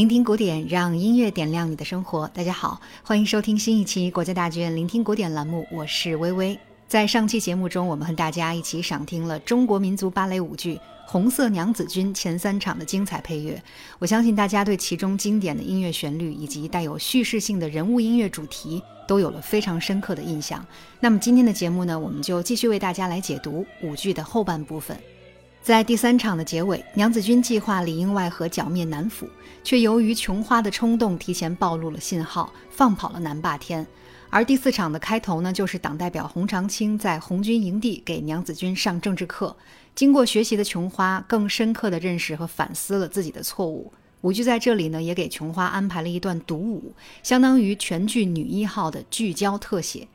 聆听古典，让音乐点亮你的生活。大家好，欢迎收听新一期国家大剧院聆听古典栏目，我是微微。在上期节目中，我们和大家一起赏听了中国民族芭蕾舞剧《红色娘子军》前三场的精彩配乐。我相信大家对其中经典的音乐旋律以及带有叙事性的人物音乐主题都有了非常深刻的印象。那么今天的节目呢，我们就继续为大家来解读舞剧的后半部分。在第三场的结尾，娘子军计划里应外合剿灭南府，却由于琼花的冲动，提前暴露了信号，放跑了南霸天。而第四场的开头呢，就是党代表洪长青在红军营地给娘子军上政治课。经过学习的琼花，更深刻地认识和反思了自己的错误。舞剧在这里呢，也给琼花安排了一段独舞，相当于全剧女一号的聚焦特写。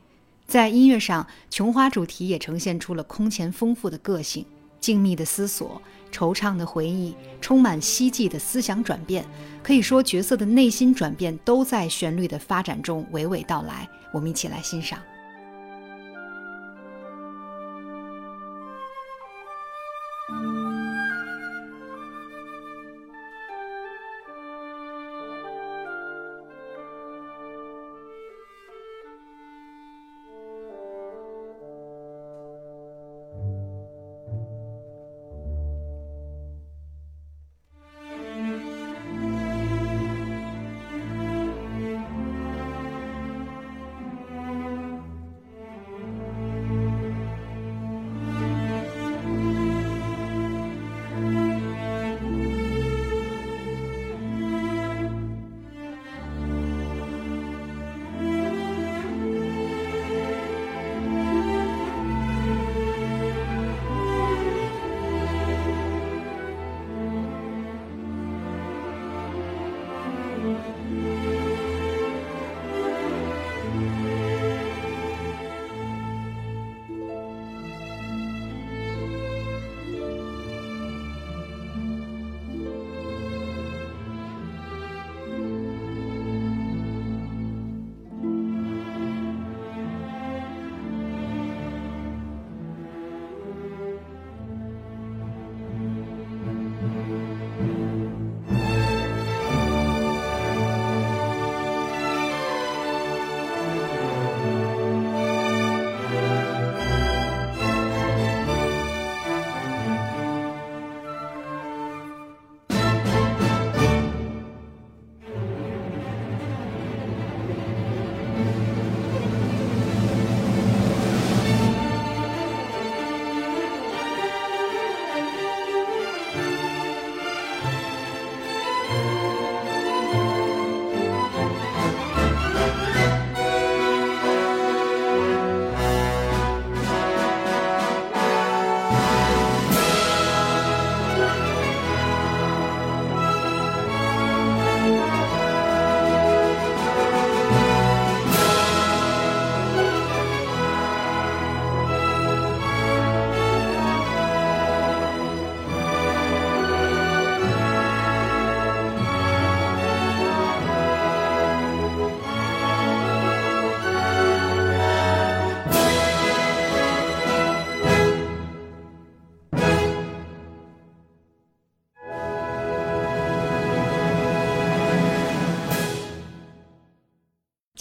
在音乐上，琼花主题也呈现出了空前丰富的个性。静谧的思索，惆怅的回忆，充满希冀的思想转变，可以说角色的内心转变都在旋律的发展中娓娓道来。我们一起来欣赏。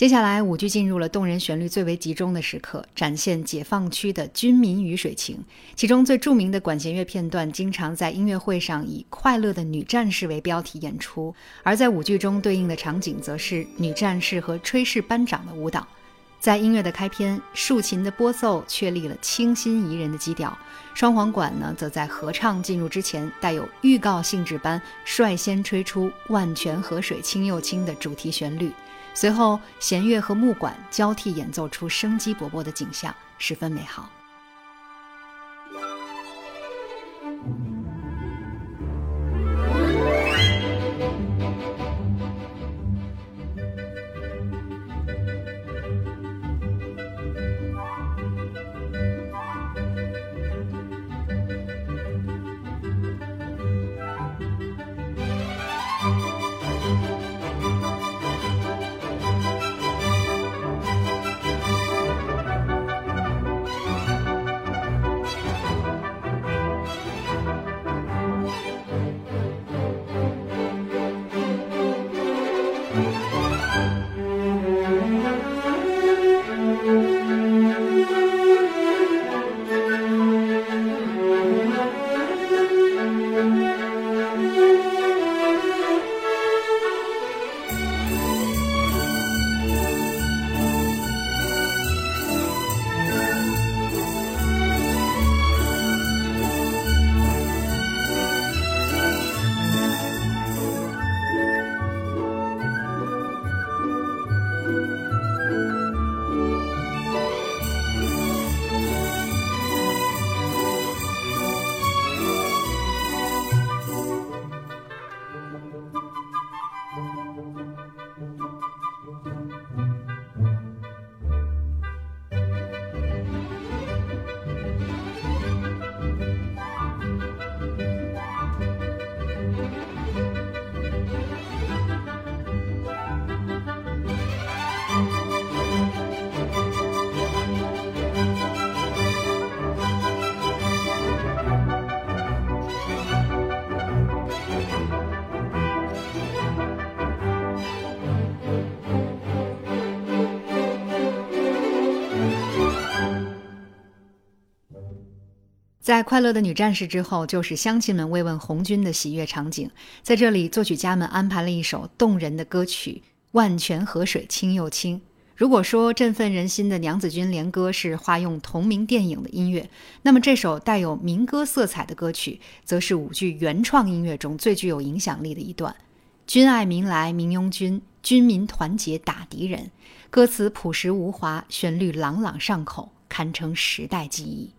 接下来，舞剧进入了动人旋律最为集中的时刻，展现解放区的军民鱼水情。其中最著名的管弦乐片段，经常在音乐会上以“快乐的女战士”为标题演出；而在舞剧中对应的场景，则是女战士和炊事班长的舞蹈。在音乐的开篇，竖琴的拨奏确立了清新宜人的基调，双簧管呢，则在合唱进入之前，带有预告性质般率先吹出“万泉河水清又清”的主题旋律。随后，弦乐和木管交替演奏出生机勃勃的景象，十分美好。在快乐的女战士之后，就是乡亲们慰问红军的喜悦场景。在这里，作曲家们安排了一首动人的歌曲《万泉河水清又清》。如果说振奋人心的娘子军联歌是化用同名电影的音乐，那么这首带有民歌色彩的歌曲，则是舞剧原创音乐中最具有影响力的一段。军爱民来民拥军，军民团结打敌人。歌词朴实无华，旋律朗朗上口，堪称时代记忆。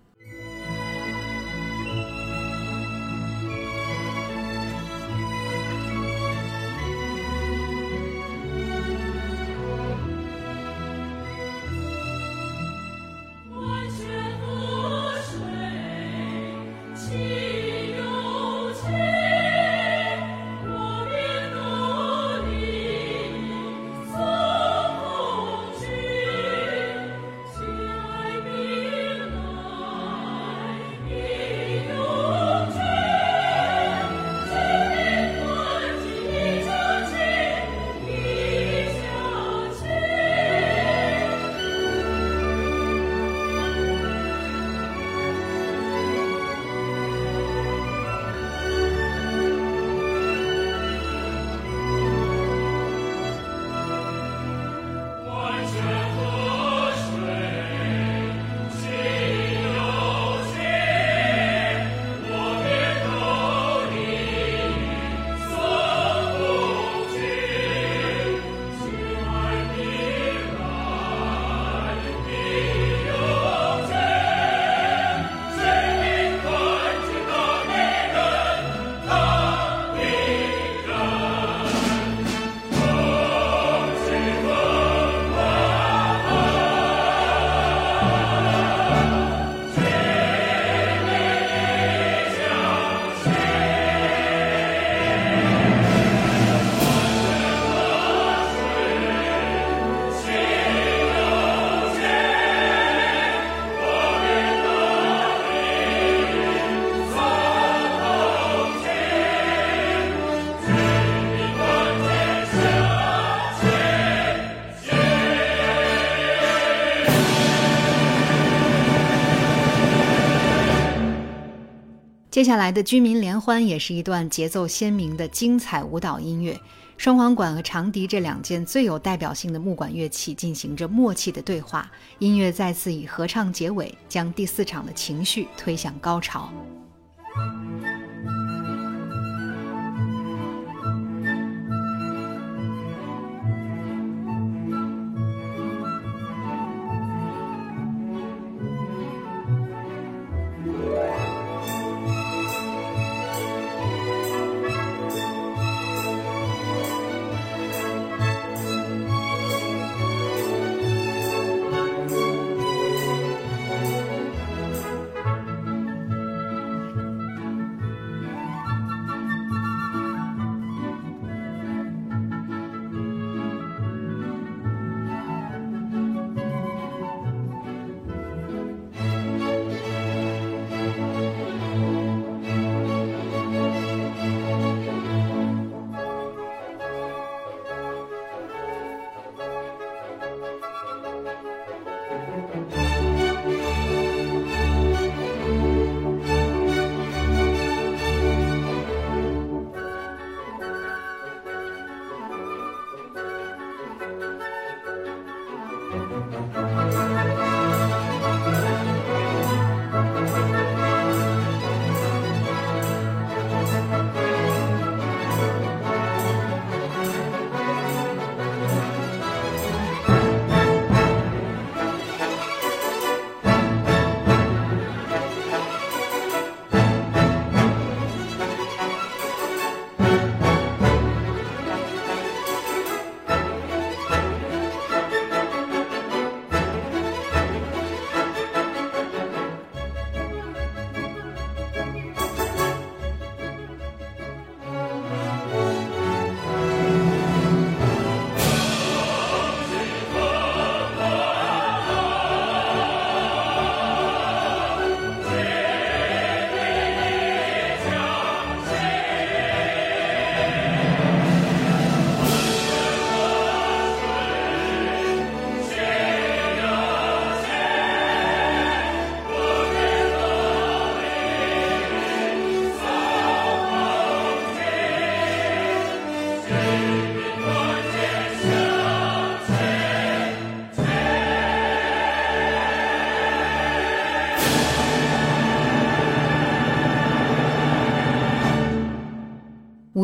接下来的居民联欢也是一段节奏鲜明的精彩舞蹈音乐，双簧管和长笛这两件最有代表性的木管乐器进行着默契的对话，音乐再次以合唱结尾，将第四场的情绪推向高潮。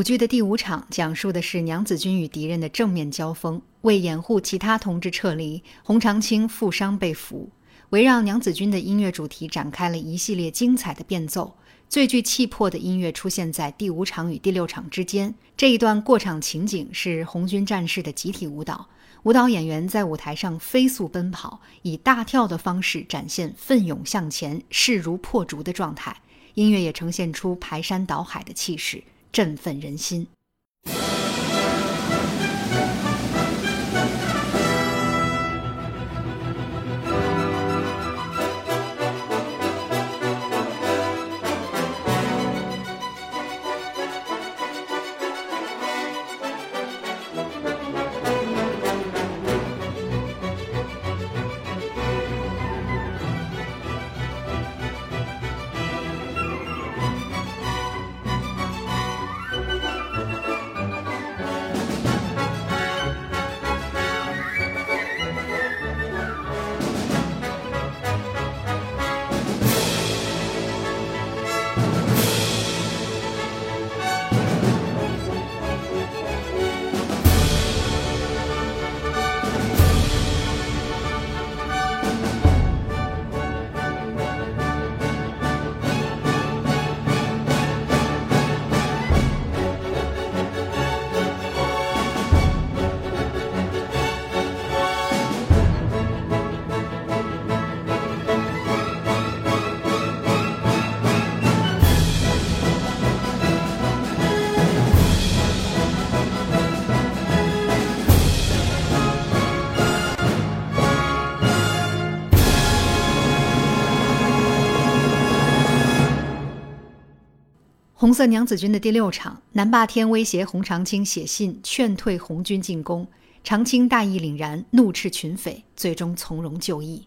舞剧的第五场讲述的是娘子军与敌人的正面交锋。为掩护其他同志撤离，洪长青负伤被俘。围绕娘子军的音乐主题展开了一系列精彩的变奏。最具气魄的音乐出现在第五场与第六场之间。这一段过场情景是红军战士的集体舞蹈，舞蹈演员在舞台上飞速奔跑，以大跳的方式展现奋勇向前、势如破竹的状态。音乐也呈现出排山倒海的气势。振奋人心。红色娘子军的第六场，南霸天威胁洪长青写信劝退红军进攻，长青大义凛然，怒斥群匪，最终从容就义。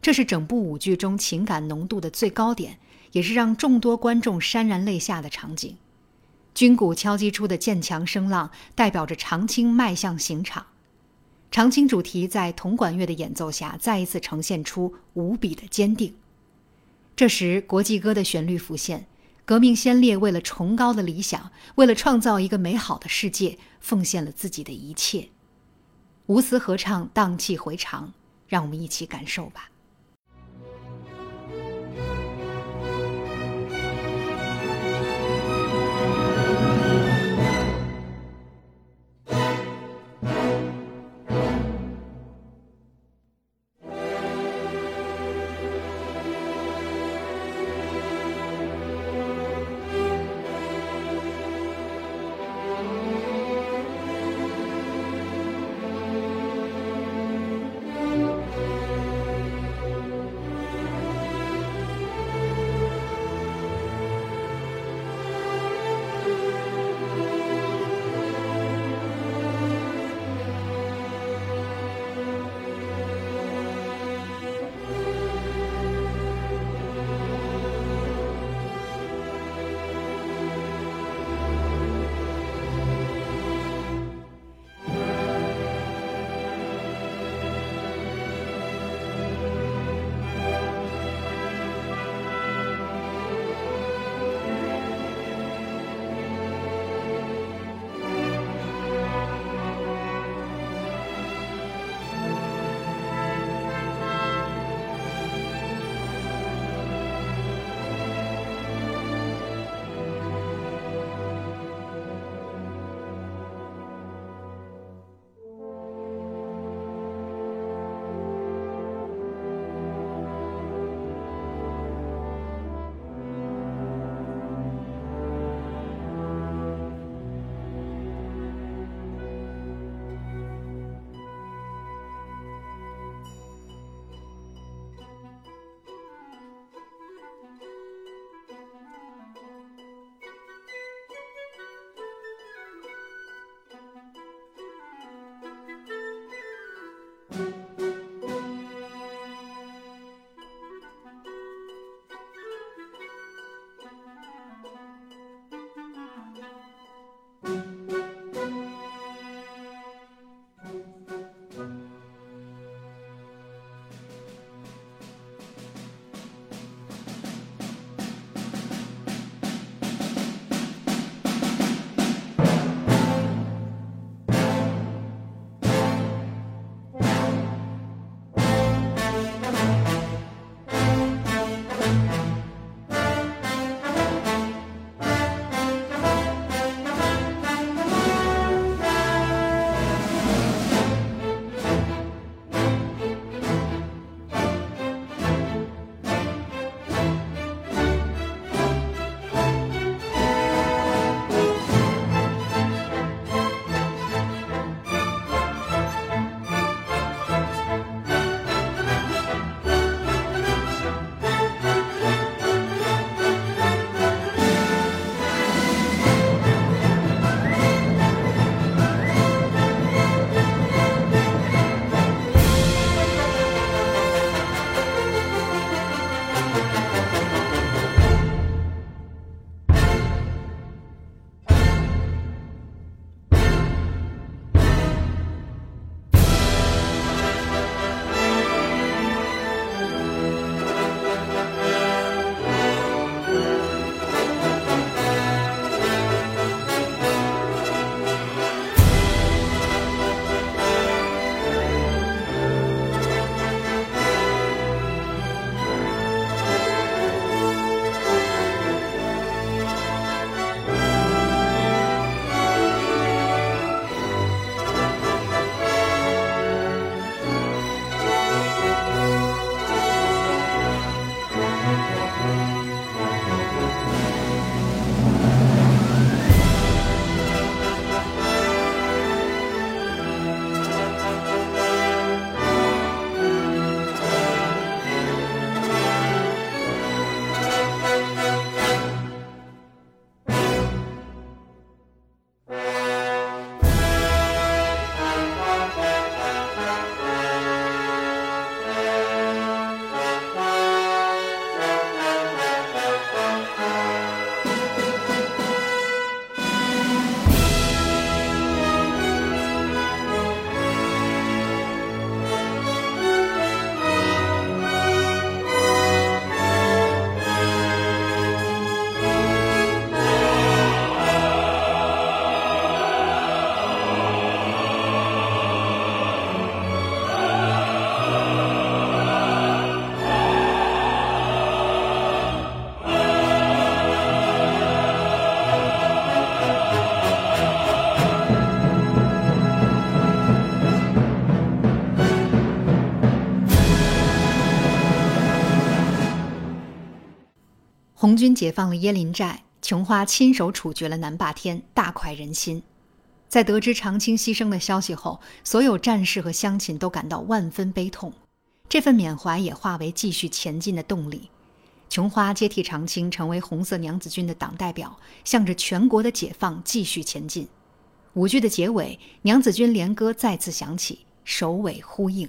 这是整部舞剧中情感浓度的最高点，也是让众多观众潸然泪下的场景。军鼓敲击出的渐强声浪，代表着长青迈向刑场。长青主题在铜管乐的演奏下，再一次呈现出无比的坚定。这时，国际歌的旋律浮现。革命先烈为了崇高的理想，为了创造一个美好的世界，奉献了自己的一切。无私合唱，荡气回肠，让我们一起感受吧。红军解放了椰林寨，琼花亲手处决了南霸天，大快人心。在得知长青牺牲的消息后，所有战士和乡亲都感到万分悲痛。这份缅怀也化为继续前进的动力。琼花接替长青，成为红色娘子军的党代表，向着全国的解放继续前进。舞剧的结尾，娘子军连歌再次响起，首尾呼应。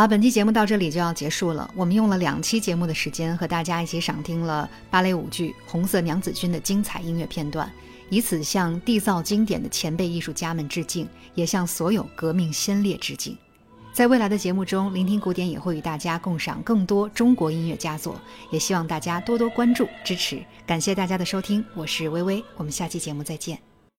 了，本期节目到这里就要结束了。我们用了两期节目的时间，和大家一起赏听了芭蕾舞剧《红色娘子军》的精彩音乐片段，以此向缔造经典的前辈艺术家们致敬，也向所有革命先烈致敬。在未来的节目中，聆听古典也会与大家共赏更多中国音乐佳作，也希望大家多多关注支持。感谢大家的收听，我是微微，我们下期节目再见。